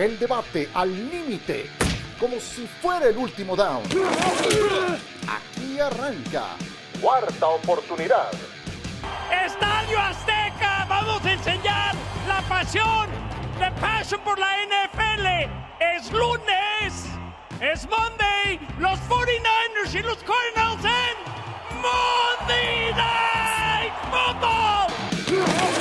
El debate al límite, como si fuera el último down. Aquí arranca. Cuarta oportunidad. Estadio Azteca, vamos a enseñar la pasión, la pasión por la NFL. Es lunes, es Monday, los 49ers y los Cardinals en Monday Night Football.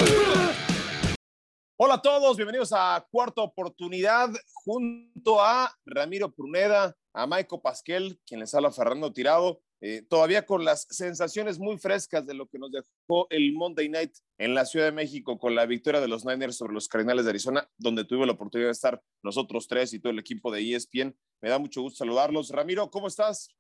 Hola a todos, bienvenidos a Cuarta Oportunidad junto a Ramiro Pruneda, a Maico Pasquel, quien les habla Fernando Tirado, eh, todavía con las sensaciones muy frescas de lo que nos dejó el Monday Night en la Ciudad de México con la victoria de los Niners sobre los Cardinales de Arizona, donde tuve la oportunidad de estar nosotros tres y todo el equipo de ESPN. Me da mucho gusto saludarlos. Ramiro, ¿cómo estás?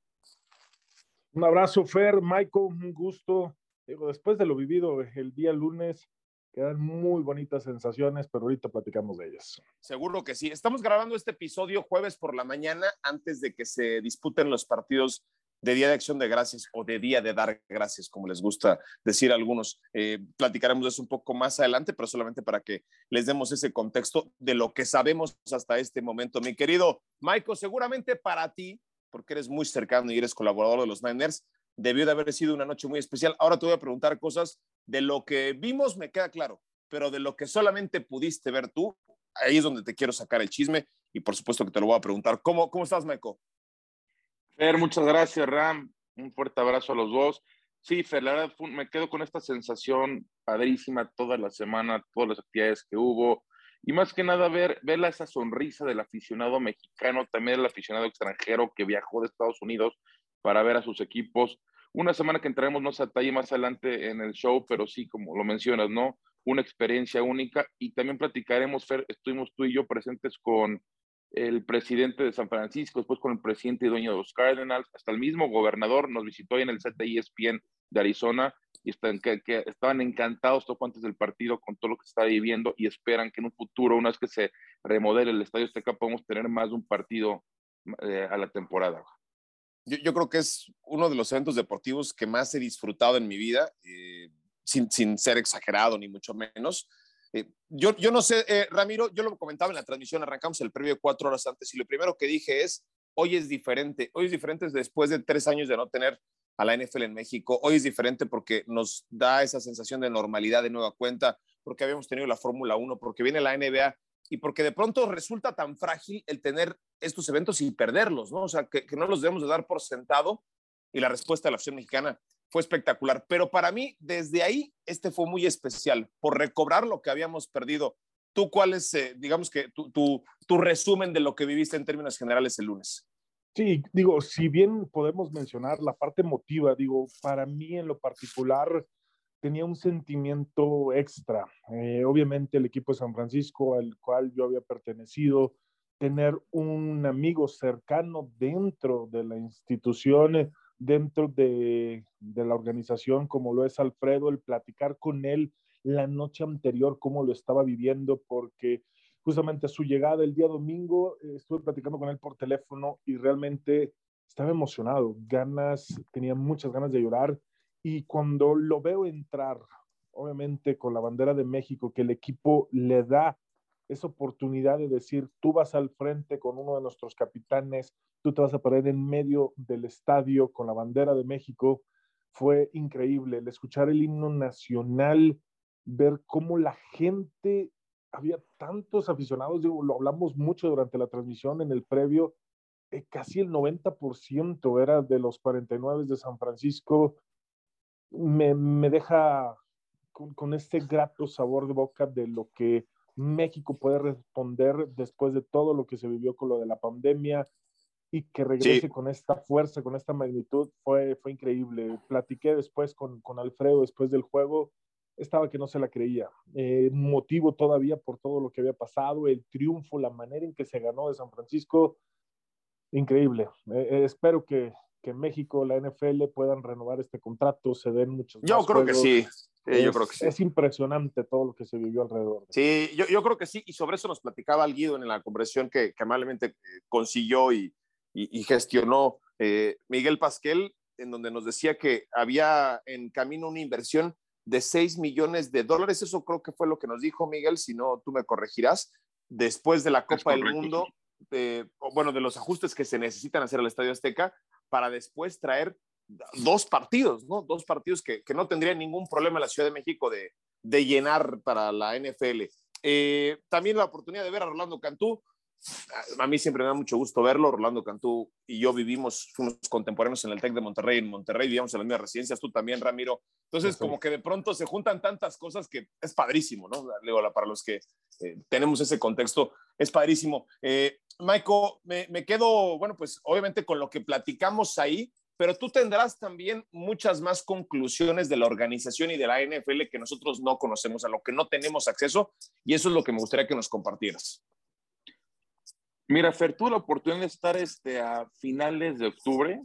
Un abrazo, Fer, Maico, un gusto. después de lo vivido el día lunes, Quedan muy bonitas sensaciones, pero ahorita platicamos de ellas. Seguro que sí. Estamos grabando este episodio jueves por la mañana antes de que se disputen los partidos de Día de Acción de Gracias o de Día de Dar Gracias, como les gusta decir algunos. Eh, platicaremos de eso un poco más adelante, pero solamente para que les demos ese contexto de lo que sabemos hasta este momento. Mi querido Michael, seguramente para ti, porque eres muy cercano y eres colaborador de los Niners, debió de haber sido una noche muy especial. Ahora te voy a preguntar cosas de lo que vimos, me queda claro, pero de lo que solamente pudiste ver tú, ahí es donde te quiero sacar el chisme y por supuesto que te lo voy a preguntar. ¿Cómo, cómo estás, Meco? Fer, muchas gracias, Ram. Un fuerte abrazo a los dos. Sí, Fer, la verdad me quedo con esta sensación padrísima toda la semana, todas las actividades que hubo. Y más que nada ver, ver esa sonrisa del aficionado mexicano, también del aficionado extranjero que viajó de Estados Unidos para ver a sus equipos. Una semana que entraremos más a detalle más adelante en el show, pero sí, como lo mencionas, ¿no? Una experiencia única y también platicaremos, Fer, estuvimos tú y yo presentes con el presidente de San Francisco, después con el presidente y dueño de los Cardinals, hasta el mismo gobernador nos visitó ahí en el CTI ESPN de Arizona y están, que, estaban encantados todos antes del partido con todo lo que se está viviendo y esperan que en un futuro, una vez que se remodele el Estadio Azteca, podamos tener más de un partido eh, a la temporada yo, creo que es uno de los eventos deportivos que más he disfrutado en mi vida, eh, sin, sin, ser exagerado ni mucho menos. Eh, yo, yo no sé, eh, Ramiro, yo lo comentaba en la transmisión, arrancamos el previo cuatro horas antes y lo primero que dije es, hoy es diferente, hoy es diferente después de tres años de no tener a la NFL en México, hoy es diferente porque nos da esa sensación de normalidad de nueva cuenta, porque habíamos tenido la Fórmula 1, porque viene la NBA y porque de pronto resulta tan frágil el tener estos eventos y perderlos, ¿no? O sea, que, no los debemos de dar por sentado. Y la respuesta de la acción mexicana fue espectacular. Pero para mí, desde ahí, este fue muy especial, por recobrar lo que habíamos perdido. ¿Tú cuál es, eh, digamos que, tu, tu, tu resumen de lo que viviste en términos generales el lunes? Sí, digo, si bien podemos mencionar la parte emotiva, digo, para mí en lo particular, tenía un sentimiento extra. Eh, obviamente el equipo de San Francisco al cual yo había pertenecido, tener un amigo cercano dentro de la institución, dentro de, de, la organización como lo es Alfredo, el platicar con él la noche anterior, cómo lo estaba viviendo, porque justamente a su llegada el día domingo eh, estuve platicando con él por teléfono y realmente estaba emocionado, ganas, tenía muchas ganas de llorar y cuando lo veo entrar, obviamente con la bandera de México, que el equipo le da esa oportunidad de decir, tú vas al frente con uno de nuestros capitanes, tú te vas a parar en medio del estadio con la bandera de México, fue increíble. El escuchar el himno nacional, ver cómo la gente, había tantos aficionados, digo, lo hablamos mucho durante la transmisión en el previo, eh, casi el 90% era de los 49 de San Francisco, me, me deja con, con, este grato sabor de boca de lo que México puede responder después de todo lo que se vivió con lo de la pandemia y que regrese con esta fuerza, con esta magnitud, fue, fue increíble. Platiqué después con, con Alfredo después del juego, estaba que no se la creía. Eh, motivo todavía por todo lo que había pasado, el triunfo, la manera en que se ganó de San Francisco, increíble. Eh, eh, espero que, que México, la NFL puedan renovar este contrato, se den muchos. Yo creo que sí. es, yo creo que sí. Es impresionante todo lo que se vivió alrededor. Sí, yo, yo creo que sí, y sobre eso nos platicaba el Guido en la conversación que, que amablemente eh, consiguió y, y, y gestionó eh, Miguel Pasquel, en donde nos decía que había en camino una inversión de 6 millones de dólares. Eso creo que fue lo que nos dijo Miguel, si no, tú me corregirás, después de la Copa del Mundo, bueno, de los ajustes que se necesitan hacer al Estadio Azteca para después traer dos partidos, ¿no? Dos partidos que, que no tendrían ningún problema en la Ciudad de México de, de llenar para la NFL. Eh, también la oportunidad de ver a Rolando Cantú. A mí siempre me da mucho gusto verlo. Rolando Cantú y yo vivimos, fuimos contemporáneos en el TEC de Monterrey. En Monterrey vivíamos en las mismas residencias, tú también, Ramiro. Entonces, como que de pronto se juntan tantas cosas que es padrísimo, ¿no? para los que eh, tenemos ese contexto, es padrísimo. Eh, Michael, me, me quedo, bueno, pues obviamente con lo que platicamos ahí, pero tú tendrás también muchas más conclusiones de la organización y de la NFL que nosotros no conocemos, a lo que no tenemos acceso, y eso es lo que me gustaría que nos compartieras. Mira, Fer, tuve la oportunidad de estar este, a finales de octubre,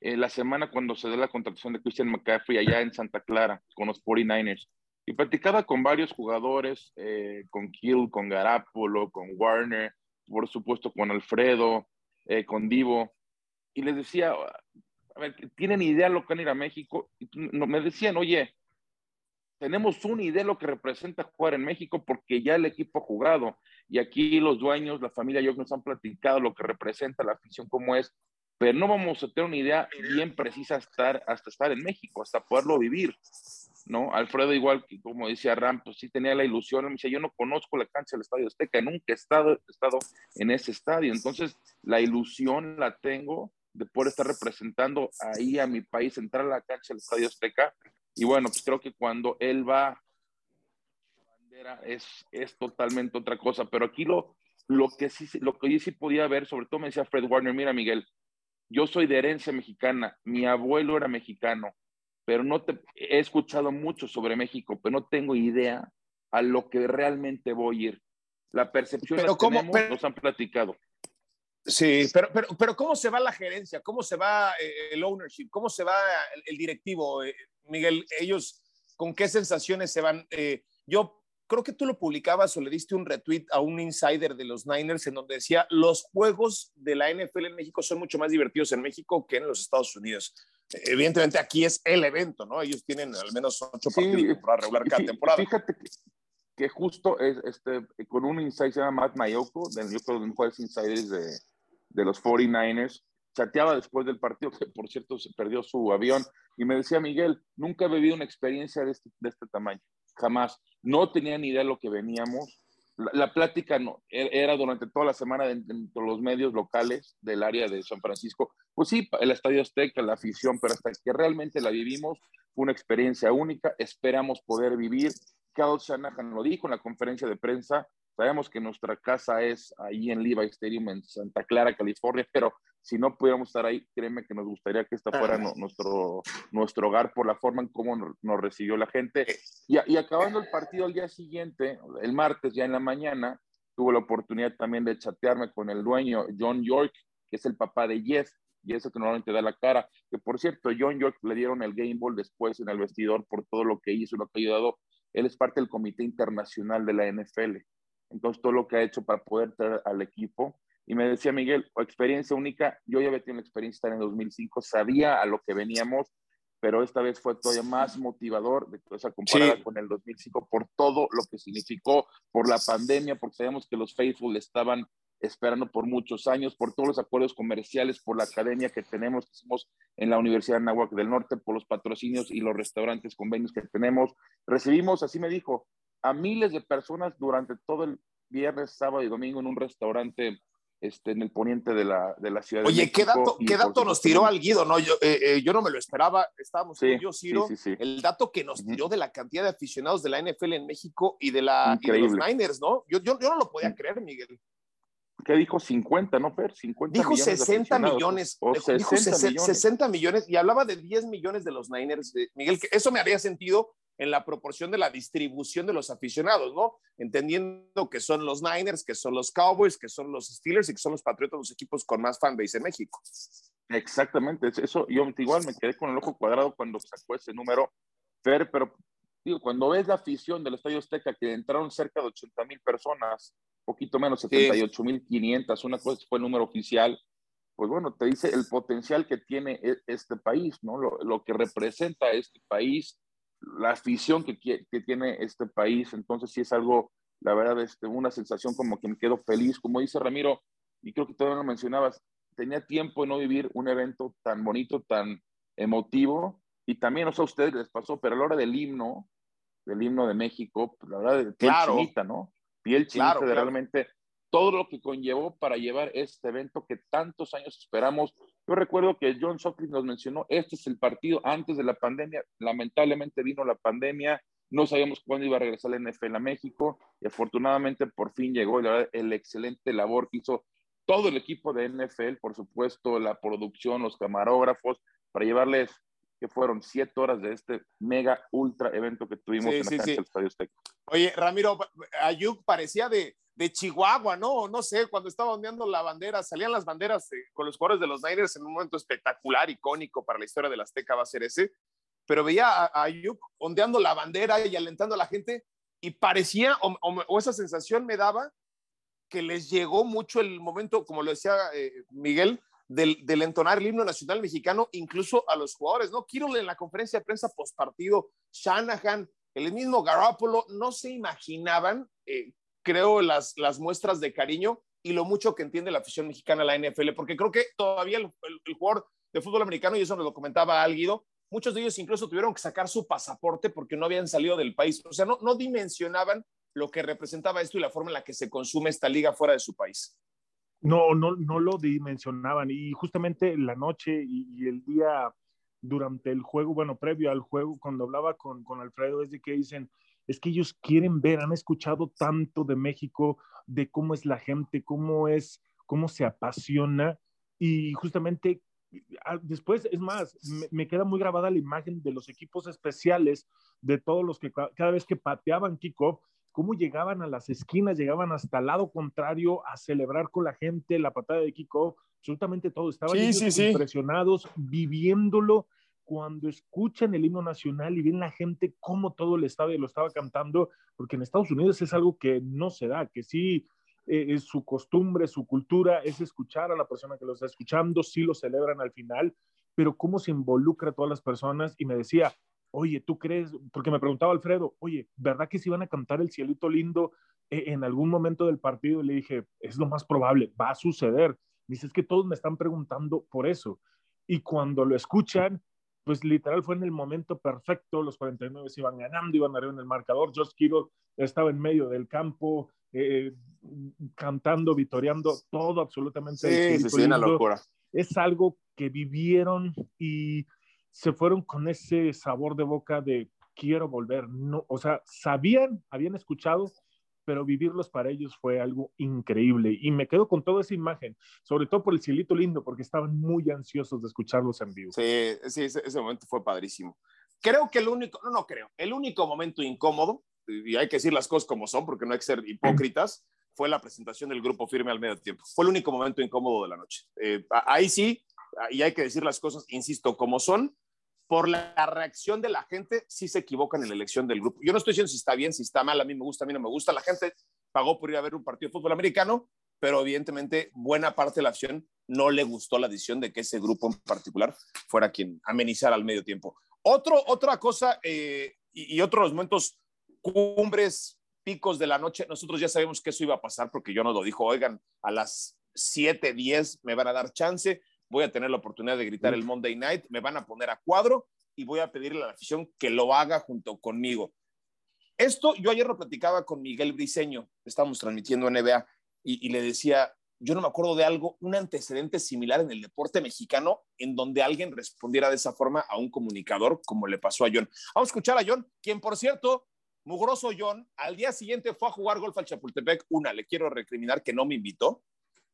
eh, la semana cuando se dio la contratación de Christian McCaffrey allá en Santa Clara con los 49ers. Y platicaba con varios jugadores, eh, con Kill, con Garapolo, con Warner, por supuesto con Alfredo, eh, con Divo y les decía, a ver, ¿tienen idea de lo que van a ir a México? Y me decían, oye, tenemos una idea de lo que representa jugar en México porque ya el equipo ha jugado y aquí los dueños, la familia yo nos han platicado lo que representa la afición, cómo es, pero no vamos a tener una idea bien precisa hasta hasta estar en México, hasta poderlo vivir. ¿no? Alfredo, igual que como decía Ram, pues sí tenía la ilusión, me decía, yo no conozco la cancha del Estadio Azteca, nunca he estado, he estado en ese estadio, entonces la ilusión la tengo de poder estar representando ahí a mi país, entrar a la cancha del Estadio Azteca. Y bueno, pues creo que cuando él va, bandera es, es totalmente otra cosa. Pero aquí lo, lo, que sí, lo que yo sí podía ver, sobre todo me decía Fred Warner, mira Miguel, yo soy de herencia mexicana, mi abuelo era mexicano, pero no te he escuchado mucho sobre México, pero no tengo idea a lo que realmente voy a ir. La percepción pero la tenemos, nos han platicado. Sí, pero, pero, pero ¿cómo se va la gerencia? ¿Cómo se va eh, el ownership? ¿Cómo se va el, directivo? Miguel, ellos, ¿con qué sensaciones se van? Eh, yo creo que tú lo publicabas o le diste un retweet a un insider de los Niners en donde decía, los juegos de la NFL en México son mucho más divertidos en México que en los Estados Unidos. Evidentemente aquí es el evento, ¿no? Ellos tienen al menos ocho partidos para regular cada temporada. Fíjate que, justo es, este, con un insider se llama Matt Mayoko, del, yo creo de los mejores insiders de, de los 49ers, chateaba después del partido, que por cierto se perdió su avión, y me decía, Miguel, nunca he vivido una experiencia de este, de este tamaño, jamás. No tenía ni idea de lo que veníamos. La, plática no, e, era durante toda la semana dentro de los medios locales del área de San Francisco. Pues sí, el Estadio Azteca, la afición, pero hasta que realmente la vivimos, fue una experiencia única. Esperamos poder vivir. Kyle Shanahan lo dijo en la conferencia de prensa, Sabemos que nuestra casa es ahí en Levi Stadium en Santa Clara, California, pero si no pudiéramos estar ahí, créeme que nos gustaría que esta fuera nuestro, nuestro hogar por la forma en cómo nos, recibió la gente. Y, y, acabando el partido al día siguiente, el martes ya en la mañana, tuve la oportunidad también de chatearme con el dueño, John York, que es el papá de Jeff, y eso que normalmente da la cara. Que por cierto, John York le dieron el Game Ball después en el vestidor por todo lo que hizo, lo que ha ayudado. Él es parte del Comité Internacional de la NFL entonces todo lo que ha hecho para poder traer al equipo. Y me decía Miguel, experiencia única, yo ya había tenido la experiencia en 2005, sabía a lo que veníamos, pero esta vez fue todavía más motivador de esa comparada con el 2005 por todo lo que significó, por la pandemia, porque sabemos que los Faithful estaban esperando por muchos años, por todos los acuerdos comerciales, por la academia que tenemos, que hicimos en la Universidad de Nahuac del Norte, por los patrocinios y los restaurantes, convenios que tenemos. Recibimos, así me dijo, a miles de personas durante todo el viernes, sábado y domingo en un restaurante este, en el poniente de la, de la ciudad. Oye, ¿qué dato, ¿qué dato nos tiró al Guido? No, yo, eh, eh, yo no me lo esperaba. Estábamos yo, Ciro. el dato que nos tiró de la cantidad de aficionados de la NFL en México y de, la, y de los Niners, ¿no? Yo, yo, yo, no lo podía creer, Miguel. ¿Qué dijo? 50, ¿no, Fer? 50 dijo 60 millones. dijo 60 millones. y hablaba de 10 millones de los Niners. Miguel, que eso me haría sentido en la proporción de la distribución de los aficionados, ¿no? Entendiendo que son los Niners, que son los Cowboys, que son los Steelers y que son los Patriotas, los equipos con más fanbase en México. Exactamente, eso yo igual me quedé con el ojo cuadrado cuando sacó ese número, Fer, pero digo, cuando ves la afición del Estadio Azteca, que entraron cerca de 80 mil personas, poquito menos, 78 mil 500, una cosa fue el número oficial, pues bueno, te dice el potencial que tiene e, este país, ¿no? Lo, lo que representa este país, la afición que, que, tiene este país. Entonces sí es algo la verdad, este, una sensación como que me quedo feliz, como dice Ramiro, y creo que todavía lo mencionabas, tenía tiempo de no vivir un evento tan bonito, tan emotivo, y también, no sé a ustedes les pasó, pero a la hora del himno, del himno de México, pues la verdad, piel chinita, ¿no? Piel chinita de realmente todo lo que conllevó para llevar este evento que tantos años esperamos. Yo recuerdo que John Sutcliffe nos mencionó, este es el partido antes de la pandemia, lamentablemente vino la pandemia, no sabíamos cuándo iba a regresar la NFL a México y afortunadamente por fin llegó y la verdad, el excelente labor que hizo todo el equipo de NFL, por supuesto, la producción, los camarógrafos, para llevarles que fueron siete horas de este mega ultra evento que tuvimos en la del Estadio Azteca. Oye, Ramiro, Ayuk parecía de, de Chihuahua, ¿no? No sé, cuando estaba ondeando la bandera, salían las banderas con los jugadores de los Niners en un momento espectacular, icónico para la historia del Azteca va a ser ese, pero veía a, Ayuk ondeando la bandera y alentando a la gente y parecía, o esa sensación me daba que les llegó mucho el momento, como lo decía eh, Miguel, del, entonar el himno nacional mexicano, incluso a los jugadores, ¿no? Quiero en la conferencia de prensa post partido, Shanahan, el mismo Garoppolo, no se imaginaban, eh, creo, las, las muestras de cariño y lo mucho que entiende la afición mexicana a la NFL, porque creo que todavía el, jugador de fútbol americano, y eso nos lo comentaba Alguido, muchos de ellos incluso tuvieron que sacar su pasaporte porque no habían salido del país, o sea, no, no dimensionaban lo que representaba esto y la forma en la que se consume esta liga fuera de su país. No, no, no lo dimensionaban y justamente la noche y, el día durante el juego, bueno, previo al juego, cuando hablaba con, con Alfredo, es de que dicen, es que ellos quieren ver, han escuchado tanto de México, de cómo es la gente, cómo es, cómo se apasiona y justamente ah, después, es más, me, me, queda muy grabada la imagen de los equipos especiales, de todos los que cada vez que pateaban kickoff, cómo llegaban a las esquinas, llegaban hasta el lado contrario a celebrar con la gente la patada de Kiko, absolutamente todo. Estaban impresionados, viviéndolo cuando escuchan el himno nacional y ven la gente cómo todo el estadio lo estaba cantando, porque en Estados Unidos es algo que no se da, que sí eh, es su costumbre, su cultura, es escuchar a la persona que lo está escuchando, sí lo celebran al final, pero cómo se involucra a todas las personas. Y me decía, oye, ¿tú crees? Porque me preguntaba Alfredo, oye, ¿verdad que se iban a cantar el cielito lindo eh, en algún momento del partido? Y le dije, es lo más probable, va a suceder. Dice, es que todos me están preguntando por eso. Y cuando lo escuchan, pues literal fue en el momento perfecto, los 49 se iban ganando, iban arriba en el marcador, Josh Kiro estaba en medio del campo, eh, cantando, vitoreando, todo absolutamente. Sí, sí, una locura. Es algo que vivieron y se fueron con ese sabor de boca de quiero volver. No, o sea, sabían, habían escuchado, pero vivirlos para ellos fue algo increíble. Y me quedo con toda esa imagen, sobre todo por el cielito lindo, porque estaban muy ansiosos de escucharlos en vivo. Sí, sí, ese, momento fue padrísimo. Creo que el único, no, no creo, el único momento incómodo, y hay que decir las cosas como son, porque no hay que ser hipócritas, fue la presentación del grupo firme al medio tiempo. Fue el único momento incómodo de la noche. Eh, ahí sí, y hay que decir las cosas, insisto, como son, por la reacción de la gente, sí se equivocan en la elección del grupo. Yo no estoy diciendo si está bien, si está mal, a mí me gusta, a mí no me gusta. La gente pagó por ir a ver un partido de fútbol americano, pero evidentemente buena parte de la acción no le gustó la decisión de que ese grupo en particular fuera quien amenizara al medio tiempo. Otro, otra cosa eh, y, y otros momentos cumbres, picos de la noche, nosotros ya sabemos que eso iba a pasar porque yo nos lo dijo, oigan, a las 7, 10 me van a dar chance, voy a tener la oportunidad de gritar el Monday Night, me van a poner a cuadro y voy a pedirle a la afición que lo haga junto conmigo. Esto yo ayer lo platicaba con Miguel Briseño, estábamos transmitiendo NBA y, y le decía, yo no me acuerdo de algo, un antecedente similar en el deporte mexicano en donde alguien respondiera de esa forma a un comunicador como le pasó a John. Vamos a escuchar a John, quien por cierto, mugroso John, al día siguiente fue a jugar golf al Chapultepec. Una, le quiero recriminar que no me invitó.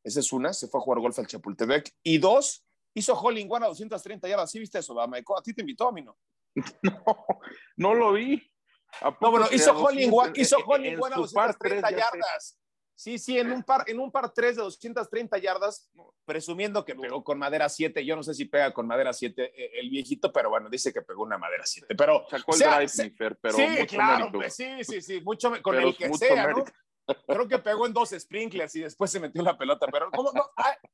Esa es una, se fue a jugar golf al Chapultepec. Y dos, hizo Holling a 230 yardas. ¿Sí viste eso, Dama? ¿A ti te invitó a mí no? No, no lo vi. No, bueno, hizo Holling hizo Holling a 230 yardas. Sí, sí, en un par, en un par 3 de 230 yardas, presumiendo que pegó con madera 7. Yo no sé si pega con madera 7 eh, el viejito, pero bueno, dice que pegó una madera 7. Pero, Sacó el drive, pero sí, claro, sí, sí, sí, mucho con el que sea, ¿no? Creo que pegó en dos sprinklers y después se metió la pelota, pero como no,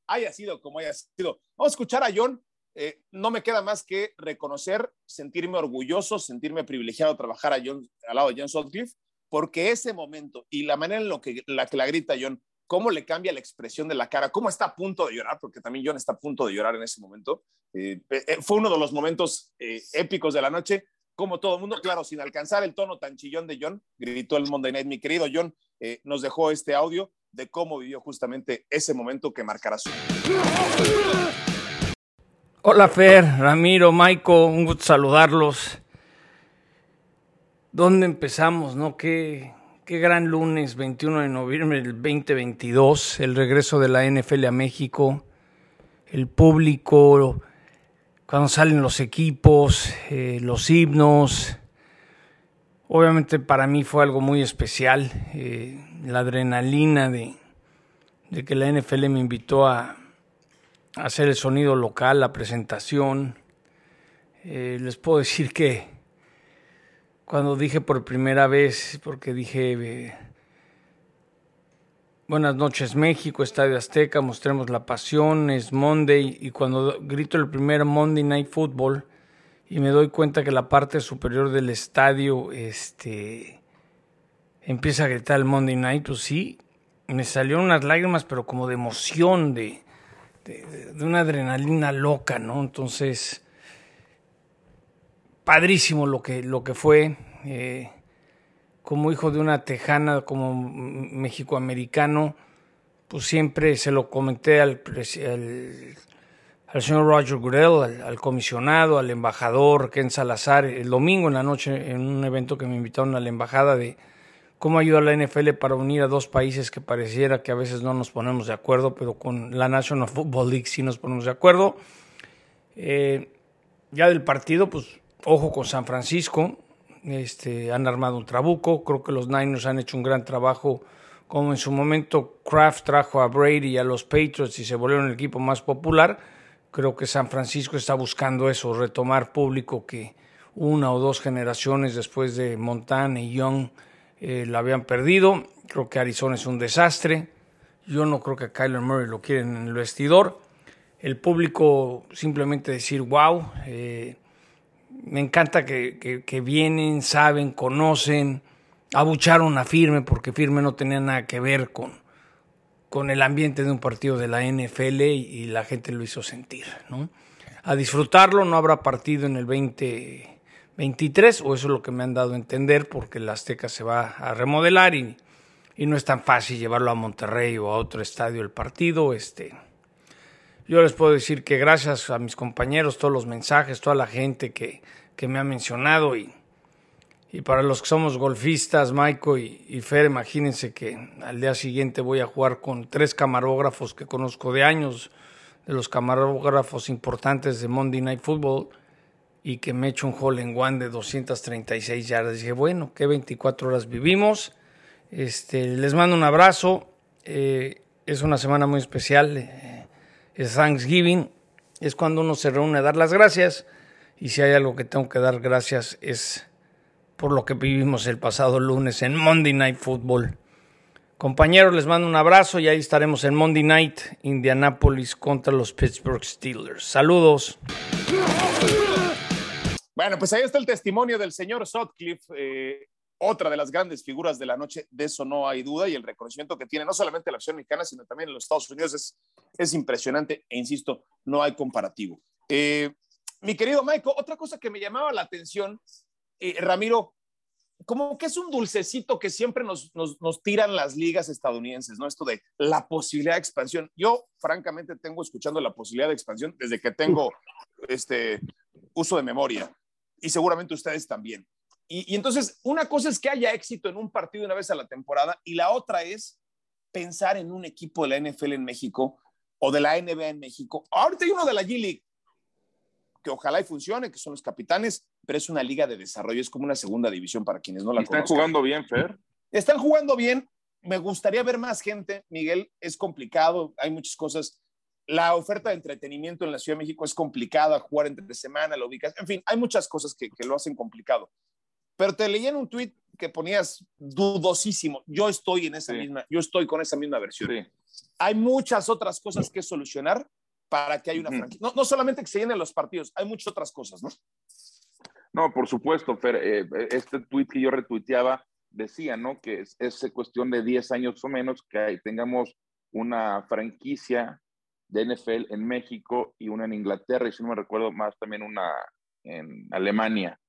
haya sido como haya sido. Vamos a escuchar a John. Eh, no me queda más que reconocer, sentirme orgulloso, sentirme privilegiado trabajar a John, al lado de John Sutcliffe, porque ese momento y la manera en lo que la, que la grita John, cómo le cambia la expresión de la cara, cómo está a punto de llorar, porque también John está a punto de llorar en ese momento, eh, eh, fue uno de los momentos eh, épicos de la noche, como todo el mundo, claro, sin alcanzar el tono tan chillón de John, gritó el Monday Night. Mi querido John nos dejó este audio de cómo vivió justamente ese momento que marcará su. Hola Fer, Ramiro, Maiko, un gusto saludarlos. ¿Dónde empezamos, no? Qué, qué gran lunes, 21 de noviembre del 2022, el regreso de la NFL a México, el público, cuando salen los equipos, eh, los himnos. Obviamente para mí fue algo muy especial, eh, la adrenalina de, que la NFL me invitó a hacer el sonido local, la presentación. Eh, les puedo decir que cuando dije por primera vez, porque dije, buenas noches México, Estadio Azteca, mostremos la pasión, es Monday, y cuando grito el primer Monday Night Football y me doy cuenta que la parte superior del estadio este, empieza a gritar el Monday Night, pues sí, me salieron unas lágrimas, pero como de emoción, de, de, una adrenalina loca, ¿no? Entonces, padrísimo lo que, lo que fue. Eh, como hijo de una tejana, como mexicoamericano, pues siempre se lo comenté al, al, señor Roger Goodell, al, comisionado, al embajador Ken Salazar, el domingo en la noche en un evento que me invitaron a la embajada de cómo ayuda la NFL para unir a dos países que pareciera que a veces no nos ponemos de acuerdo, pero con la National Football League sí nos ponemos de acuerdo. Eh, ya del partido, pues ojo con San Francisco, este, han armado un trabuco, creo que los Niners han hecho un gran trabajo, como en su momento Kraft trajo a Brady y a los Patriots y se volvieron el equipo más popular, creo que San Francisco está buscando eso, retomar público que una o dos generaciones después de Montana y Young eh, la habían perdido. Creo que Arizona es un desastre. Yo no creo que a Kyler Murray lo quieren en el vestidor. El público simplemente decir, wow, eh, me encanta que, vienen, saben, conocen, abucharon a Firme porque Firme no tenía nada que ver con, con el ambiente de un partido de la NFL y, la gente lo hizo sentir. ¿no? A disfrutarlo, no habrá partido en el 20 23, o eso es lo que me han dado a entender, porque la Azteca se va a remodelar y, no es tan fácil llevarlo a Monterrey o a otro estadio el partido. Este, yo les puedo decir que gracias a mis compañeros, todos los mensajes, toda la gente que, me ha mencionado y, y para los que somos golfistas, Maiko y, Fer, imagínense que al día siguiente voy a jugar con tres camarógrafos que conozco de años, de los camarógrafos importantes de Monday Night Football y que me echo un hole en one de 236 yardas. Dije, bueno, qué 24 horas vivimos. Este, les mando un abrazo. Eh, es una semana muy especial. Eh, es Thanksgiving. Es cuando uno se reúne a dar las gracias. Y si hay algo que tengo que dar gracias es por lo que vivimos el pasado lunes en Monday Night Football. Compañeros, les mando un abrazo y ahí estaremos en Monday Night, Indianapolis contra los Pittsburgh Steelers. Saludos. Bueno, pues ahí está el testimonio del señor Sutcliffe, eh, otra de las grandes figuras de la noche, de eso no hay duda, y el reconocimiento que tiene no solamente la acción mexicana, sino también en los Estados Unidos es, es impresionante, e insisto, no hay comparativo. Eh, mi querido Michael, otra cosa que me llamaba la atención, Ramiro, como que es un dulcecito que siempre nos, tiran las ligas estadounidenses, ¿no? Esto de la posibilidad de expansión. Yo, francamente, tengo escuchando la posibilidad de expansión desde que tengo este uso de memoria y seguramente ustedes también. Y, entonces, una cosa es que haya éxito en un partido una vez a la temporada y la otra es pensar en un equipo de la NFL en México o de la NBA en México. Ahorita hay uno de la G-League que ojalá y funcione, que son los capitanes, pero es una liga de desarrollo, es como una segunda división para quienes no la conocen. Están jugando bien, Fer. Están jugando bien. Me gustaría ver más gente, Miguel. Es complicado, hay muchas cosas la oferta de entretenimiento en la Ciudad de México es complicada, jugar entre semana, lo ubicas, en fin, hay muchas cosas que, lo hacen complicado. Pero te leí en un tweet que ponías dudosísimo. Yo estoy en esa misma, yo estoy con esa misma versión. Hay muchas otras cosas que solucionar para que haya una franquicia. No, solamente que se llenen los partidos, hay muchas otras cosas, ¿no? No, por supuesto, Fer. Eh, este tweet que yo retuiteaba decía, ¿no? Que es, es cuestión de 10 años o menos que tengamos una franquicia de NFL en México y una en Inglaterra, y si no me recuerdo más, también una en Alemania,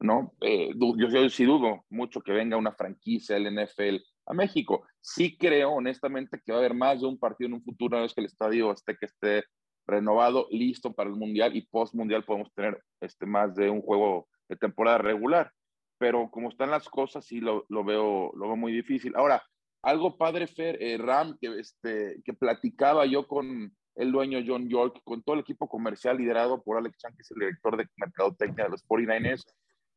¿no? Eh, yo, yo, sí dudo mucho que venga una franquicia del NFL a México. Sí creo, honestamente, que va a haber más de un partido en un futuro, una vez que el estadio esté, que esté renovado, listo para el Mundial y post-Mundial podemos tener este, más de un juego de temporada regular. Pero como están las cosas, sí lo, lo veo, lo muy difícil. Ahora, algo padre, Fer, eh, Ram, que, este, que platicaba yo con el dueño John York, con todo el equipo comercial liderado por Alex Chan, que es el director de mercadotecnia de los 49ers,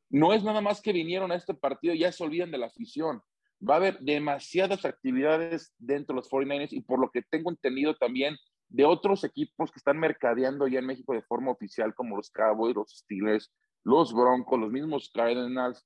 no es nada más que vinieron a este partido ya se olvidan de la afición. Va a haber demasiadas actividades dentro de los 49ers y por lo que tengo entendido también de otros equipos que están mercadeando ya en México de forma oficial, como los Cowboys, los Steelers, los Broncos, los mismos Cardinals,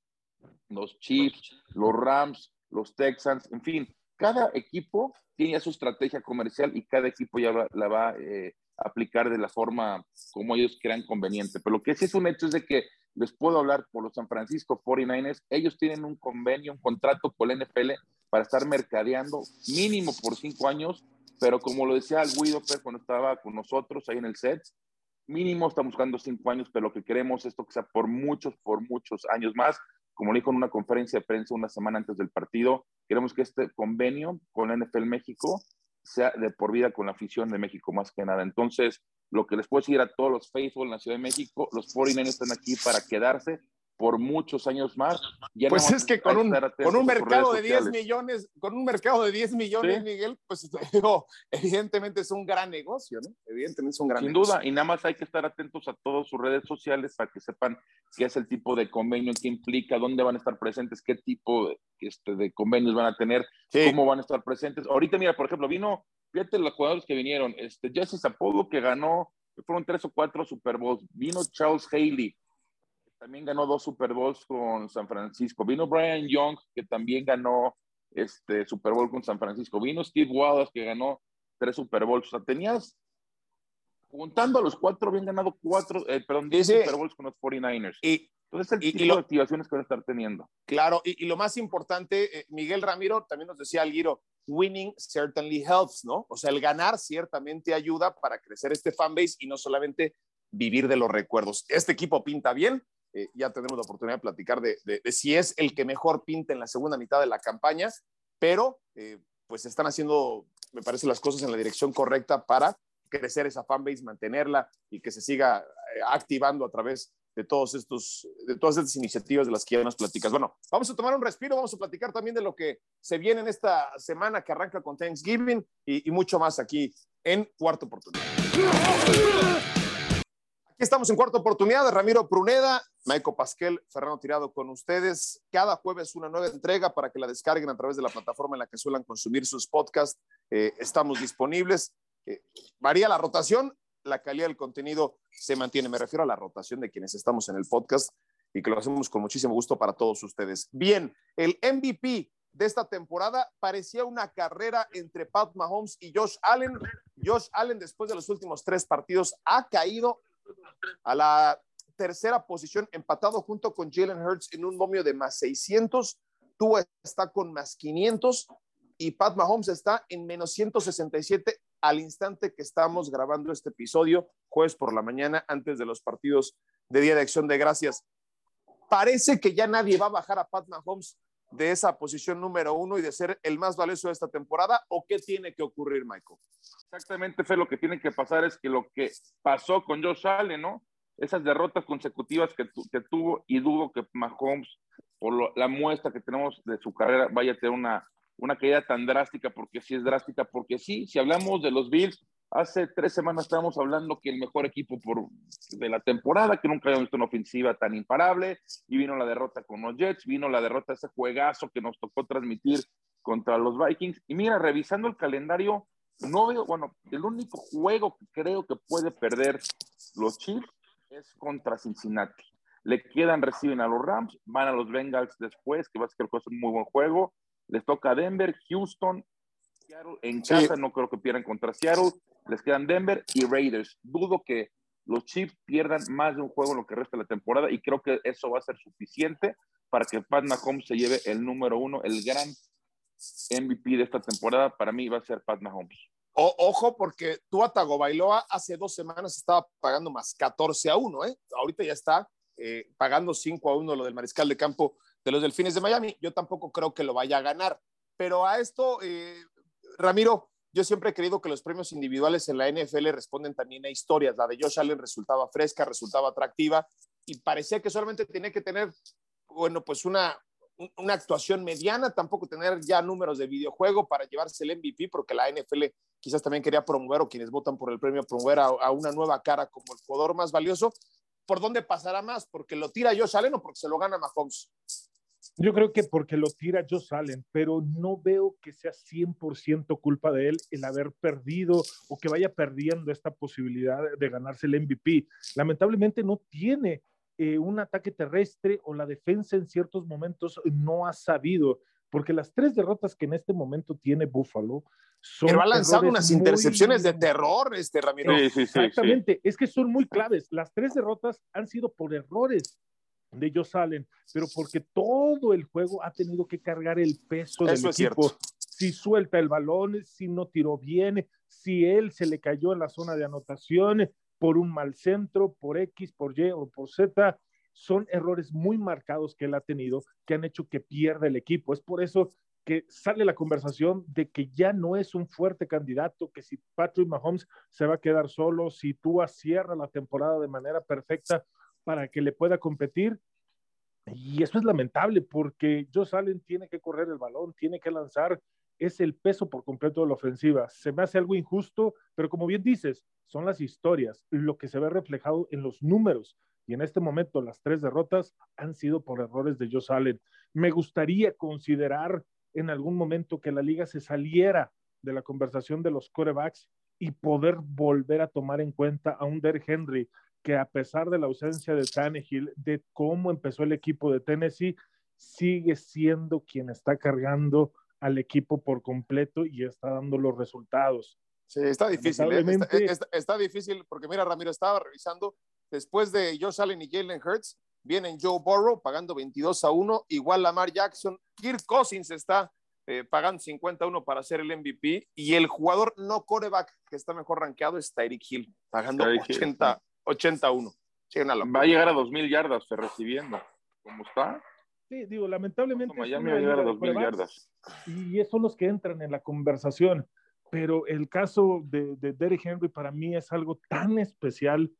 los Chiefs, los Rams, los Texans, en fin, cada equipo tiene su estrategia comercial y cada equipo ya la va a eh, aplicar de la forma como ellos crean conveniente. Pero lo que sí es un hecho es de que les puedo hablar por los San Francisco 49ers, ellos tienen un convenio, un contrato con la NFL para estar mercadeando mínimo por cinco años, pero como lo decía Guido cuando estaba con nosotros ahí en el set, mínimo estamos buscando cinco años, pero lo que queremos es que sea por muchos, por muchos años más. Como le dijo en una conferencia de prensa una semana antes del partido, queremos que este convenio con la NFL México sea de por vida con la afición de México más que nada. Entonces, lo que les puedo decir a todos los faithful en la Ciudad de México, los 49 están aquí para quedarse por muchos años más. pues es que con un, con un mercado de 10 millones, con un mercado de 10 millones, Miguel, pues digo, evidentemente es un gran negocio, ¿no? Evidentemente es un gran Sin negocio. duda, y nada más hay que estar atentos a todas sus redes sociales para que sepan qué es el tipo de convenio, qué implica, dónde van a estar presentes, qué tipo de, este, de convenios van a tener, cómo van a estar presentes. Ahorita, mira, por ejemplo, vino, fíjate los jugadores que vinieron, este, Jesse Zapolo que ganó, fueron tres o cuatro Super Bowls, vino Charles Haley, también ganó dos Super Bowls con San Francisco. Vino Brian Young, que también ganó este Super Bowl con San Francisco. Vino Steve Wallace, que ganó tres Super Bowls. O sea, tenías, juntando a los cuatro, bien ganado cuatro, eh, perdón, diez Super Bowls con los 49ers. Y, Entonces, el tipo de activaciones que van a estar teniendo. Claro, y, lo más importante, eh, Miguel Ramiro también nos decía al giro, winning certainly helps, ¿no? O sea, el ganar ciertamente ayuda para crecer este fanbase y no solamente vivir de los recuerdos. Este equipo pinta bien, eh, ya tenemos la oportunidad de platicar de, si es el que mejor pinta en la segunda mitad de la campaña, pero eh, pues están haciendo, me parece, las cosas en la dirección correcta para crecer esa fanbase, mantenerla y que se siga eh, activando a través de todos estos, de todas estas iniciativas de las que ya nos platicas. Bueno, vamos a tomar un respiro, vamos a platicar también de lo que se viene en esta semana que arranca con Thanksgiving y, y mucho más aquí en Cuarto Oportunidad estamos en cuarta oportunidad Ramiro Pruneda, Maico Pasquel, Fernando Tirado con ustedes. Cada jueves una nueva entrega para que la descarguen a través de la plataforma en la que suelen consumir sus podcasts. Eh, estamos disponibles. Eh, varía la rotación, la calidad del contenido se mantiene. Me refiero a la rotación de quienes estamos en el podcast y que lo hacemos con muchísimo gusto para todos ustedes. Bien, el MVP de esta temporada parecía una carrera entre Pat Mahomes y Josh Allen. Josh Allen, después de los últimos tres partidos, ha caído a la tercera posición, empatado junto con Jalen Hurts en un momio de más 600. Tua está con más 500 y Pat Mahomes está en menos 167 al instante que estamos grabando este episodio, jueves por la mañana, antes de los partidos de Día de Acción de Gracias. Parece que ya nadie va a bajar a Pat Mahomes de esa posición número uno y de ser el más valioso de esta temporada? ¿O qué tiene que ocurrir, Michael? Exactamente, Fe, lo que tiene que pasar es que lo que pasó con Josh Allen, ¿no? Esas derrotas consecutivas que, que tuvo y dudo que Mahomes, por la muestra que tenemos de su carrera, vaya a tener una, una caída tan drástica, porque sí es drástica, porque sí, si hablamos de los Bills, Hace tres semanas estábamos hablando que el mejor equipo por, de la temporada, que nunca habíamos visto una ofensiva tan imparable, y vino la derrota con los Jets, vino la derrota, ese juegazo que nos tocó transmitir contra los Vikings. Y mira, revisando el calendario, no veo, bueno, el único juego que creo que puede perder los Chiefs es contra Cincinnati. Le quedan, reciben a los Rams, van a los Bengals después, que va a ser un muy buen juego. Les toca Denver, Houston, Seattle en casa, no creo que pierdan contra Seattle les quedan Denver y Raiders. Dudo que los Chiefs pierdan más de un juego en lo que resta de la temporada y creo que eso va a ser suficiente para que Pat Mahomes se lleve el número uno, el gran MVP de esta temporada, para mí va a ser Pat Mahomes. ojo, porque tú a Bailoa hace dos semanas estaba pagando más 14 a 1, ¿eh? Ahorita ya está eh, pagando 5 a 1 lo del mariscal de campo de los Delfines de Miami. Yo tampoco creo que lo vaya a ganar. Pero a esto, eh, Ramiro, yo siempre he creído que los premios individuales en la NFL responden también a historias. La de Josh Allen resultaba fresca, resultaba atractiva y parecía que solamente tenía que tener, bueno, pues una, una actuación mediana, tampoco tener ya números de videojuego para llevarse el MVP, porque la NFL quizás también quería promover o quienes votan por el premio promover a, una nueva cara como el jugador más valioso. ¿Por dónde pasará más? ¿Porque lo tira Josh Allen o porque se lo gana Mahomes? Yo creo que porque lo tira Josh Allen, pero no veo que sea 100% culpa de él el haber perdido o que vaya perdiendo esta posibilidad de ganarse el MVP. Lamentablemente no tiene eh, un ataque terrestre o la defensa en ciertos momentos no ha sabido, porque las tres derrotas que en este momento tiene Buffalo son. Pero ha lanzado unas intercepciones de terror, este Ramiro. Exactamente, es que son muy claves. Las tres derrotas han sido por errores de ellos salen, pero porque todo el juego ha tenido que cargar el peso del equipo. Si suelta el balón, si no tiró bien, si él se le cayó en la zona de anotación, por un mal centro, por X, por Y o por Z. Son errores muy marcados que él ha tenido que han hecho que pierda el equipo. Es por eso que sale la conversación de que ya no es un fuerte candidato, que si Patrick Mahomes se va a quedar solo, si Tua cierra la temporada de manera perfecta para que le pueda competir. Y eso es lamentable porque Joe Allen tiene que correr el balón, tiene que lanzar, es el peso por completo de la ofensiva. Se me hace algo injusto, pero como bien dices, son las historias, lo que se ve reflejado en los números. Y en este momento las tres derrotas han sido por errores de Joe Allen. Me gustaría considerar en algún momento que la liga se saliera de la conversación de los corebacks y poder volver a tomar en cuenta a un Derrick Henry que a pesar de la ausencia de Tannehill, de cómo empezó el equipo de Tennessee, sigue siendo quien está cargando al equipo por completo y está dando los resultados. Sí, está difícil. ¿eh? Está, difícil porque, mira, Ramiro, estaba revisando, después de Josh Allen y Jalen Hurts, vienen Joe Burrow pagando 22 a 1, igual Lamar Jackson, Kirk Cousins está eh, pagando 51 para ser el MVP y el jugador no coreback que está mejor rankeado es Tyreek Hill, pagando 80, 81. Va a llegar a 2.000 yardas recibiendo. ¿Cómo está? Sí, digo, lamentablemente. Y esos son los que entran en la conversación. Pero el caso de, de Derrick Henry para mí es algo tan especial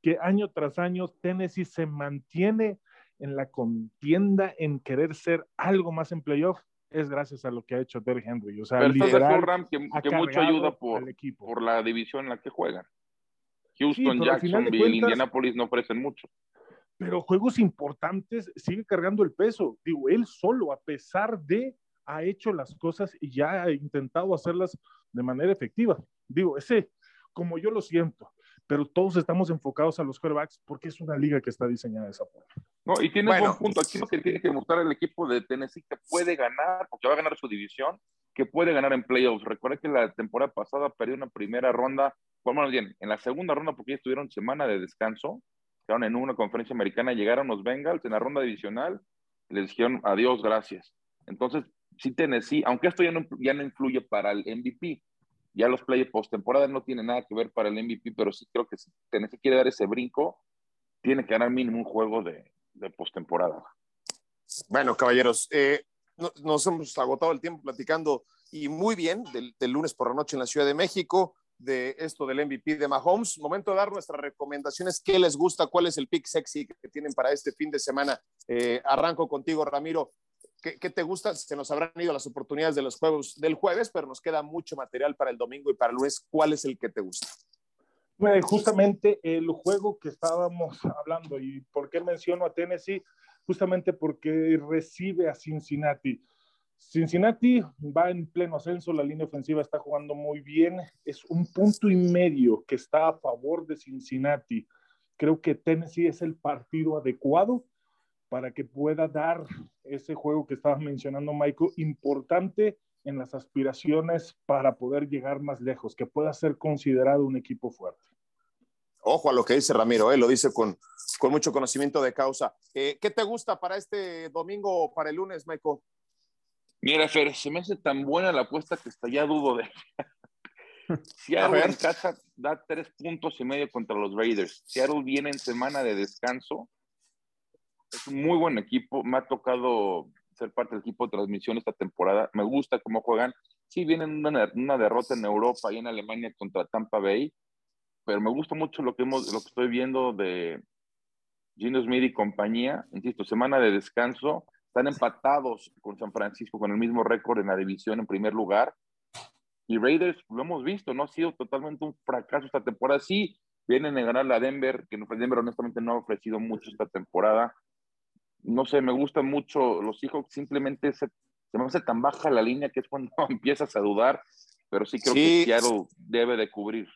que año tras año Tennessee se mantiene en la contienda en querer ser algo más en playoff es gracias a lo que ha hecho Derrick Henry. O sea, literal, Ram, que, mucho ayuda por, por la división en la que juegan. Houston, Jacksonville, Indianapolis no ofrecen mucho pero juegos importantes sigue cargando el peso. Digo, él solo, a pesar de, ha hecho las cosas y ya ha intentado hacerlas de manera efectiva. Digo, ese, como yo lo siento, pero todos estamos enfocados a los quarterbacks porque es una liga que está diseñada de esa forma. No, y tiene un punto. Aquí lo que tiene que mostrar el equipo de Tennessee que puede ganar, porque va a ganar su división, que puede ganar en playoffs. Recuerda que la temporada pasada perdió una primera ronda, bueno, bien, en la segunda ronda porque ya estuvieron semana de descanso, quedaron en una conferencia americana, llegaron los Bengals en la ronda divisional, les dijeron adiós, gracias. Entonces, sí Tennessee, aunque esto ya no, ya no influye para el MVP, ya los play postemporada no tiene nada que ver para el MVP, pero sí creo que si Tennessee quiere dar ese brinco, tiene que ganar mínimo un juego de, de postemporada. Bueno, caballeros, eh, nos hemos agotado el tiempo platicando y muy bien del, lunes por la noche en la Ciudad de México de esto del MVP de Mahomes. Momento de dar nuestras recomendaciones. ¿Qué les gusta? ¿Cuál es el pick sexy que tienen para este fin de semana? Eh, arranco contigo, Ramiro. ¿Qué, te gusta? Se nos habrán ido las oportunidades de los juegos del jueves, pero nos queda mucho material para el domingo y para el lunes. ¿Cuál es el que te gusta? Bueno, justamente el juego que estábamos hablando y por qué menciono a Tennessee, justamente porque recibe a Cincinnati. Cincinnati va en pleno ascenso, la línea ofensiva está jugando muy bien, es un punto y medio que está a favor de Cincinnati. Creo que Tennessee es el partido adecuado para que pueda dar ese juego que estaba mencionando Michael, importante en las aspiraciones para poder llegar más lejos, que pueda ser considerado un equipo fuerte. Ojo a lo que dice Ramiro, ¿eh? lo dice con, con mucho conocimiento de causa. Eh, ¿Qué te gusta para este domingo o para el lunes, Michael? Mira, Fer, se me hace tan buena la apuesta que hasta ya dudo de. Seattle en casa da tres puntos y medio contra los Raiders. Seattle viene en semana de descanso. Es un muy buen equipo. Me ha tocado ser parte del equipo de transmisión esta temporada. Me gusta cómo juegan. Sí, vienen una, una derrota en Europa y en Alemania contra Tampa Bay, pero me gusta mucho lo que, hemos, lo que estoy viendo de Gino Smith y compañía. Insisto, semana de descanso. Están empatados con San Francisco con el mismo récord en la división en primer lugar. Y Raiders, lo hemos visto, no ha sido totalmente un fracaso esta temporada. Sí, vienen a ganar la Denver, que Denver honestamente no ha ofrecido mucho esta temporada no sé, me gustan mucho los Seahawks, simplemente se, se me hace tan baja la línea que es cuando empiezas a dudar, pero sí creo que Seattle debe de cubrir.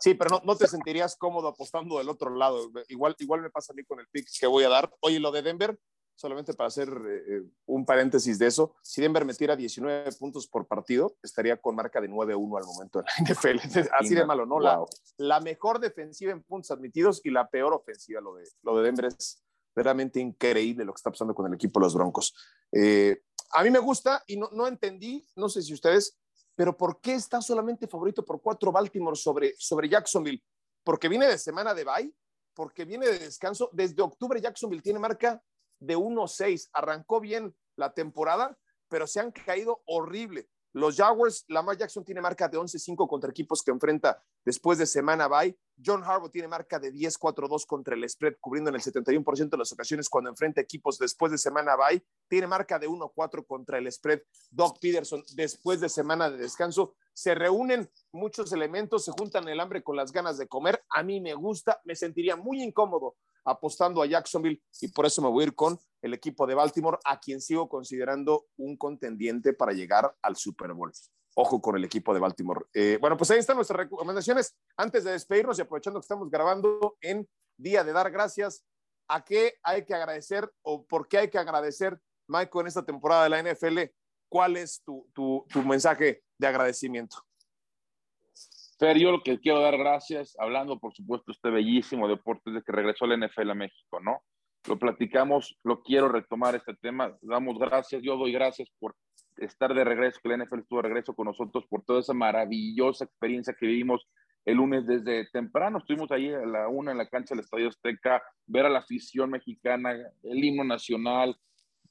Sí, pero no, no, te sentirías cómodo apostando del otro lado. Igual, igual me pasa a mí con el pick que voy a dar. Oye, lo de Denver, solamente para hacer eh, un paréntesis de eso, si Denver metiera 19 puntos por partido, estaría con marca de 9-1 al momento en la NFL. Así de malo, ¿no? La, la, mejor defensiva en puntos admitidos y la peor ofensiva, lo de, lo de Denver es, verdaderamente increíble lo que está pasando con el equipo de los Broncos. Eh, a mí me gusta y no, no, entendí, no sé si ustedes, pero ¿por qué está solamente favorito por cuatro Baltimore sobre, sobre Jacksonville? Porque viene de semana de bye, porque viene de descanso. Desde octubre Jacksonville tiene marca de 1-6. Arrancó bien la temporada, pero se han caído horrible. Los Jaguars, Lamar Jackson tiene marca de 11-5 contra equipos que enfrenta después de semana bye. John Harbaugh tiene marca de 10-4-2 contra el spread, cubriendo en el 71% de las ocasiones cuando enfrenta equipos después de semana bye. Tiene marca de 1-4 contra el spread. Doug Peterson después de semana de descanso. Se reúnen muchos elementos, se juntan el hambre con las ganas de comer. A mí me gusta, me sentiría muy incómodo apostando a Jacksonville y por eso me voy a ir con el equipo de Baltimore, a quien sigo considerando un contendiente para llegar al Super Bowl. Ojo con el equipo de Baltimore. Eh, bueno, pues ahí están nuestras recomendaciones. Antes de despedirnos y aprovechando que estamos grabando en Día de Dar Gracias, ¿a qué hay que agradecer o por qué hay que agradecer, Michael, en esta temporada de la NFL? ¿Cuál es tu, mensaje de agradecimiento? Fer, yo lo que quiero dar gracias, hablando por supuesto este bellísimo deporte de que regresó la NFL a México, ¿no? Lo platicamos, lo quiero retomar este tema, damos gracias, yo doy gracias por estar de regreso, que la NFL estuvo de regreso con nosotros, por toda esa maravillosa experiencia que vivimos el lunes desde temprano. Estuvimos ahí a la una en la cancha del Estadio Azteca, ver a la afición mexicana, el himno nacional,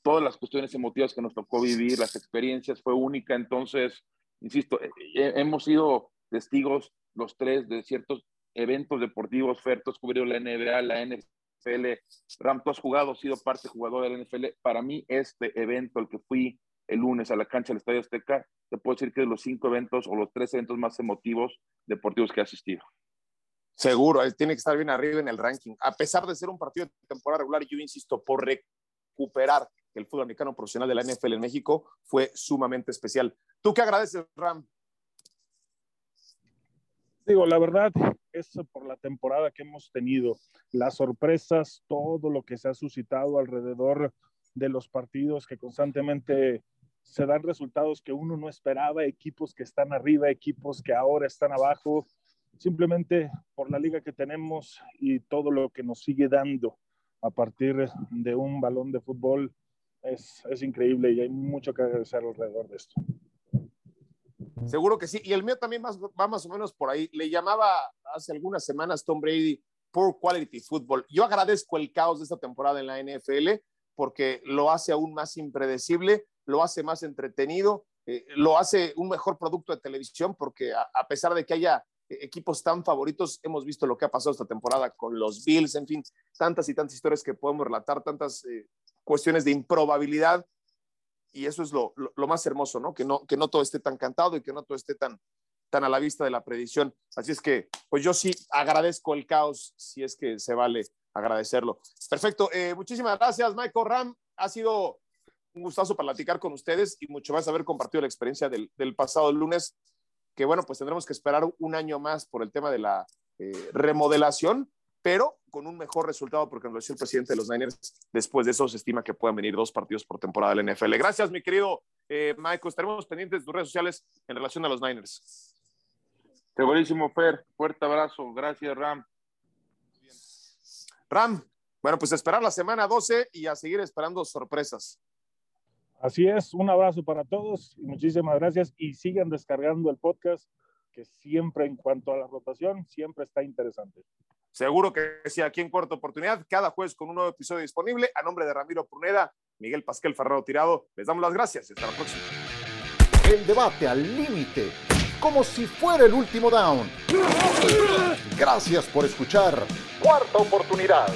todas las cuestiones emotivas que nos tocó vivir, las experiencias, fue única. Entonces, insisto, eh, eh, hemos sido testigos los tres de ciertos eventos deportivos, Fer, tú has la NBA, la NFL, Ram, tú has jugado, has sido parte jugador de la NFL. Para mí, este evento, el que fui el lunes a la cancha del Estadio Azteca, te puedo decir que es de los cinco eventos o los tres eventos más emotivos deportivos que he asistido. Seguro, tiene que estar bien arriba en el ranking. A pesar de ser un partido de temporada regular, yo insisto, por recuperar el fútbol americano profesional de la NFL en México, fue sumamente especial. ¿Tú qué agradeces, Ram? Digo, la verdad es por la temporada que hemos tenido, las sorpresas, todo lo que se ha suscitado alrededor de los partidos que constantemente se dan resultados que uno no esperaba, equipos que están arriba, equipos que ahora están abajo, simplemente por la liga que tenemos y todo lo que nos sigue dando a partir de un balón de fútbol es, es increíble y hay mucho que agradecer alrededor de esto. Seguro que sí. Y el mío también va más o menos por ahí. Le llamaba hace algunas semanas Tom Brady Poor Quality Football. Yo agradezco el caos de esta temporada en la NFL porque lo hace aún más impredecible, lo hace más entretenido, eh, lo hace un mejor producto de televisión porque a, pesar de que haya equipos tan favoritos, hemos visto lo que ha pasado esta temporada con los Bills, en fin, tantas y tantas historias que podemos relatar, tantas eh, cuestiones de improbabilidad y eso es lo, lo, más hermoso, ¿no? Que, ¿no? que no todo esté tan cantado y que no todo esté tan, tan a la vista de la predicción. Así es que, pues yo sí agradezco el caos, si es que se vale agradecerlo. Perfecto, eh, muchísimas gracias, Michael Ram. Ha sido un gustazo platicar con ustedes y mucho más haber compartido la experiencia del, del pasado lunes, que bueno, pues tendremos que esperar un año más por el tema de la eh, remodelación, pero con un mejor resultado, porque nos lo decía el presidente de los Niners, después de eso se estima que puedan venir dos partidos por temporada del NFL. Gracias, mi querido eh, Michael. Estaremos pendientes de tus redes sociales en relación a los Niners. Segurísimo, Fer. Fuerte abrazo. Gracias, Ram. Ram, bueno, pues esperar la semana 12 y a seguir esperando sorpresas. Así es, un abrazo para todos y muchísimas gracias y sigan descargando el podcast que siempre en cuanto a la rotación, siempre está interesante. Seguro que sí, aquí en Cuarta Oportunidad, cada jueves con un nuevo episodio disponible. A nombre de Ramiro Pruneda, Miguel Pasquel Ferrero Tirado, les damos las gracias y hasta la próxima. El debate al límite, como si fuera el último down. Gracias por escuchar Cuarta Oportunidad.